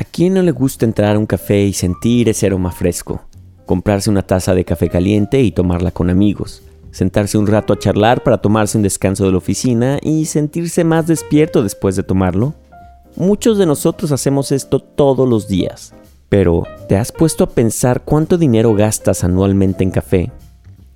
¿A quién no le gusta entrar a un café y sentir ese aroma fresco? Comprarse una taza de café caliente y tomarla con amigos. Sentarse un rato a charlar para tomarse un descanso de la oficina y sentirse más despierto después de tomarlo. Muchos de nosotros hacemos esto todos los días. Pero, ¿te has puesto a pensar cuánto dinero gastas anualmente en café?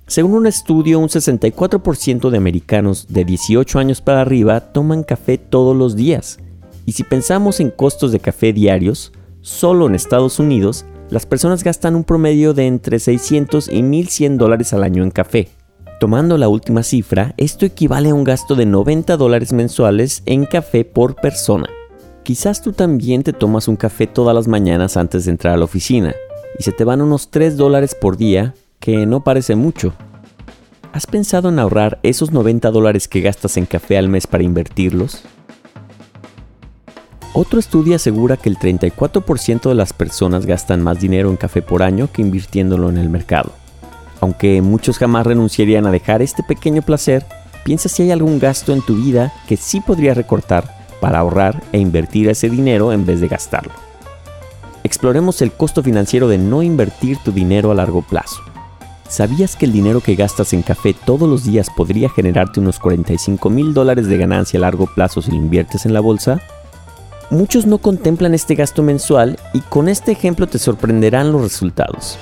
Según un estudio, un 64% de americanos de 18 años para arriba toman café todos los días. Y si pensamos en costos de café diarios, solo en Estados Unidos, las personas gastan un promedio de entre 600 y 1100 dólares al año en café. Tomando la última cifra, esto equivale a un gasto de 90 dólares mensuales en café por persona. Quizás tú también te tomas un café todas las mañanas antes de entrar a la oficina y se te van unos 3 dólares por día que no parece mucho. ¿Has pensado en ahorrar esos 90 dólares que gastas en café al mes para invertirlos? Otro estudio asegura que el 34% de las personas gastan más dinero en café por año que invirtiéndolo en el mercado. Aunque muchos jamás renunciarían a dejar este pequeño placer, piensa si hay algún gasto en tu vida que sí podrías recortar para ahorrar e invertir ese dinero en vez de gastarlo. Exploremos el costo financiero de no invertir tu dinero a largo plazo. ¿Sabías que el dinero que gastas en café todos los días podría generarte unos 45 mil dólares de ganancia a largo plazo si lo inviertes en la bolsa? Muchos no contemplan este gasto mensual y con este ejemplo te sorprenderán los resultados.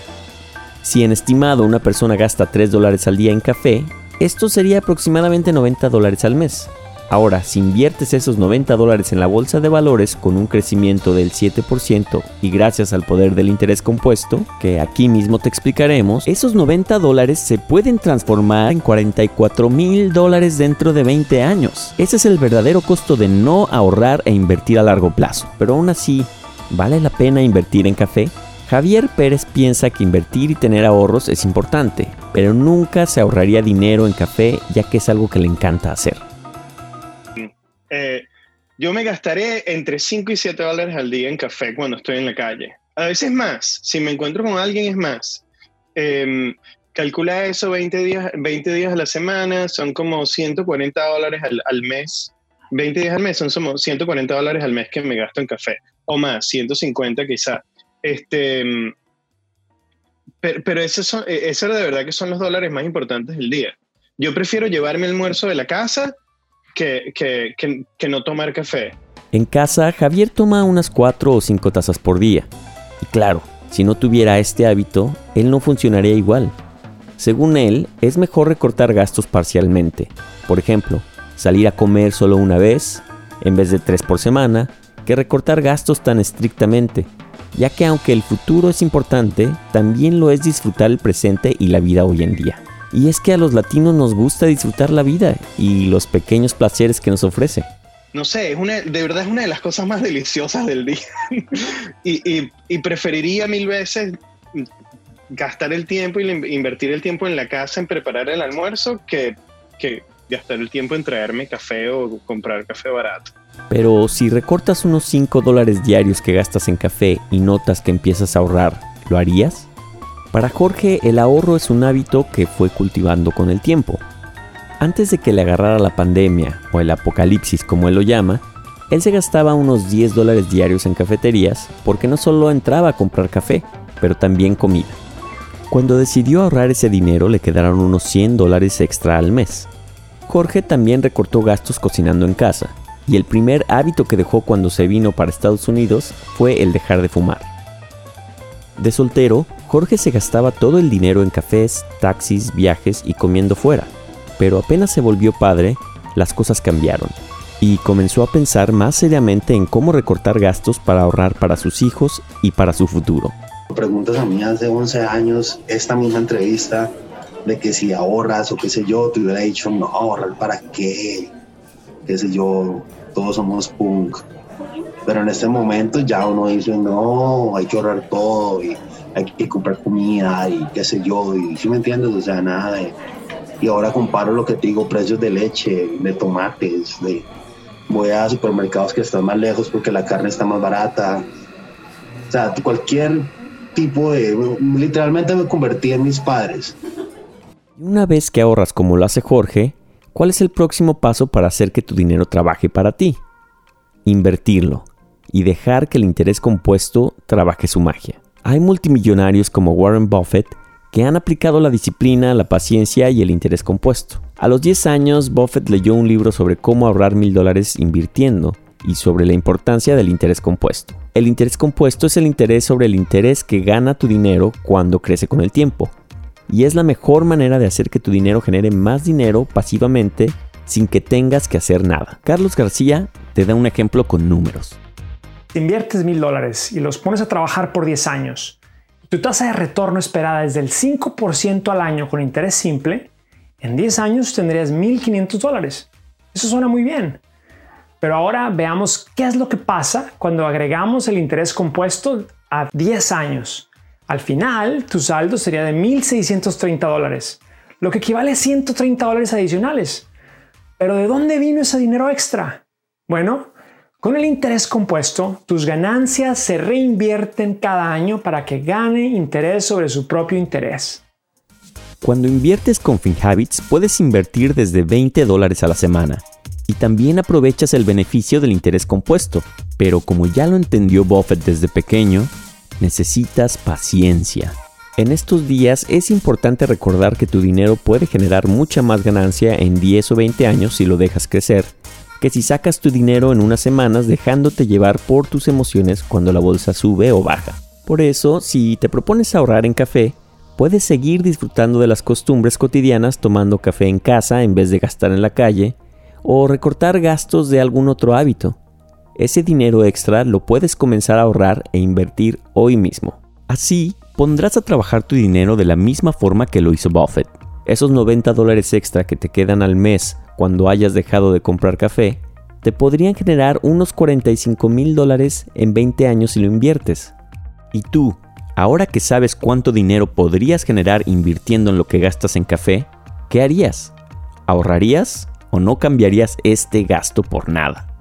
Si en estimado una persona gasta 3 dólares al día en café, esto sería aproximadamente 90 dólares al mes. Ahora, si inviertes esos 90 dólares en la bolsa de valores con un crecimiento del 7% y gracias al poder del interés compuesto, que aquí mismo te explicaremos, esos 90 dólares se pueden transformar en 44 mil dólares dentro de 20 años. Ese es el verdadero costo de no ahorrar e invertir a largo plazo. Pero aún así, ¿vale la pena invertir en café? Javier Pérez piensa que invertir y tener ahorros es importante, pero nunca se ahorraría dinero en café ya que es algo que le encanta hacer. Eh, yo me gastaré entre 5 y 7 dólares al día en café cuando estoy en la calle. A veces más, si me encuentro con alguien es más. Em, calcula eso 20 días, 20 días a la semana, son como 140 dólares al, mes. 20 días al mes son como 140 dólares al mes que me gasto en café, o más, 150 quizá. Este, pero, pero eso, son, e, eso de verdad que son los dólares más importantes del día. Yo prefiero llevarme el almuerzo de la casa que, que, no tomar café. En casa, Javier toma unas 4 o 5 tazas por día. Y claro, si no tuviera este hábito, él no funcionaría igual. Según él, es mejor recortar gastos parcialmente. Por ejemplo, salir a comer solo una vez, en vez de tres por semana, que recortar gastos tan estrictamente, ya que aunque el futuro es importante, también lo es disfrutar el presente y la vida hoy en día. Y es que a los latinos nos gusta disfrutar la vida y los pequeños placeres que nos ofrece. No sé, es una, de verdad es una de las cosas más deliciosas del día. y, preferiría mil veces gastar el tiempo y invertir el tiempo en la casa en preparar el almuerzo que, que gastar el tiempo en traerme café o comprar café barato. Pero si recortas unos 5 dólares diarios que gastas en café y notas que empiezas a ahorrar, ¿lo harías? Para Jorge el ahorro es un hábito que fue cultivando con el tiempo. Antes de que le agarrara la pandemia o el apocalipsis como él lo llama, él se gastaba unos 10 dólares diarios en cafeterías porque no solo entraba a comprar café, pero también comida. Cuando decidió ahorrar ese dinero le quedaron unos 100 dólares extra al mes. Jorge también recortó gastos cocinando en casa, y el primer hábito que dejó cuando se vino para Estados Unidos fue el dejar de fumar. De soltero, Jorge se gastaba todo el dinero en cafés, taxis, viajes y comiendo fuera. Pero apenas se volvió padre, las cosas cambiaron y comenzó a pensar más seriamente en cómo recortar gastos para ahorrar para sus hijos y para su futuro. Preguntas a mí hace 11 años, esta misma entrevista, de que si ahorras o qué sé yo, te hubiera dicho, no, ahorrar para qué, qué sé yo, todos somos punk. Pero en este momento ya uno dice, no, hay que ahorrar todo y hay que comprar comida y qué sé yo, y si me entiendes, o sea, nada de... Y ahora comparo lo que te digo, precios de leche, de tomates, de... Voy a supermercados que están más lejos porque la carne está más barata. O sea, cualquier tipo de... Literalmente me convertí en mis padres. Y una vez que ahorras como lo hace Jorge, ¿cuál es el próximo paso para hacer que tu dinero trabaje para ti? Invertirlo y dejar que el interés compuesto trabaje su magia. Hay multimillonarios como Warren Buffett que han aplicado la disciplina, la paciencia y el interés compuesto. A los 10 años, Buffett leyó un libro sobre cómo ahorrar mil dólares invirtiendo y sobre la importancia del interés compuesto. El interés compuesto es el interés sobre el interés que gana tu dinero cuando crece con el tiempo. Y es la mejor manera de hacer que tu dinero genere más dinero pasivamente sin que tengas que hacer nada. Carlos García te da un ejemplo con números. Si inviertes mil dólares y los pones a trabajar por 10 años, tu tasa de retorno esperada es del 5% al año con interés simple, en 10 años tendrías 1.500 dólares. Eso suena muy bien. Pero ahora veamos qué es lo que pasa cuando agregamos el interés compuesto a 10 años. Al final, tu saldo sería de 1.630 dólares, lo que equivale a 130 dólares adicionales. Pero ¿de dónde vino ese dinero extra? Bueno, con el interés compuesto, tus ganancias se reinvierten cada año para que gane interés sobre su propio interés. Cuando inviertes con FinHabits puedes invertir desde 20 dólares a la semana y también aprovechas el beneficio del interés compuesto, pero como ya lo entendió Buffett desde pequeño, necesitas paciencia. En estos días es importante recordar que tu dinero puede generar mucha más ganancia en 10 o 20 años si lo dejas crecer que si sacas tu dinero en unas semanas dejándote llevar por tus emociones cuando la bolsa sube o baja. Por eso, si te propones ahorrar en café, puedes seguir disfrutando de las costumbres cotidianas tomando café en casa en vez de gastar en la calle, o recortar gastos de algún otro hábito. Ese dinero extra lo puedes comenzar a ahorrar e invertir hoy mismo. Así, pondrás a trabajar tu dinero de la misma forma que lo hizo Buffett. Esos 90 dólares extra que te quedan al mes cuando hayas dejado de comprar café, te podrían generar unos 45 mil dólares en 20 años si lo inviertes. Y tú, ahora que sabes cuánto dinero podrías generar invirtiendo en lo que gastas en café, ¿qué harías? ¿Ahorrarías o no cambiarías este gasto por nada?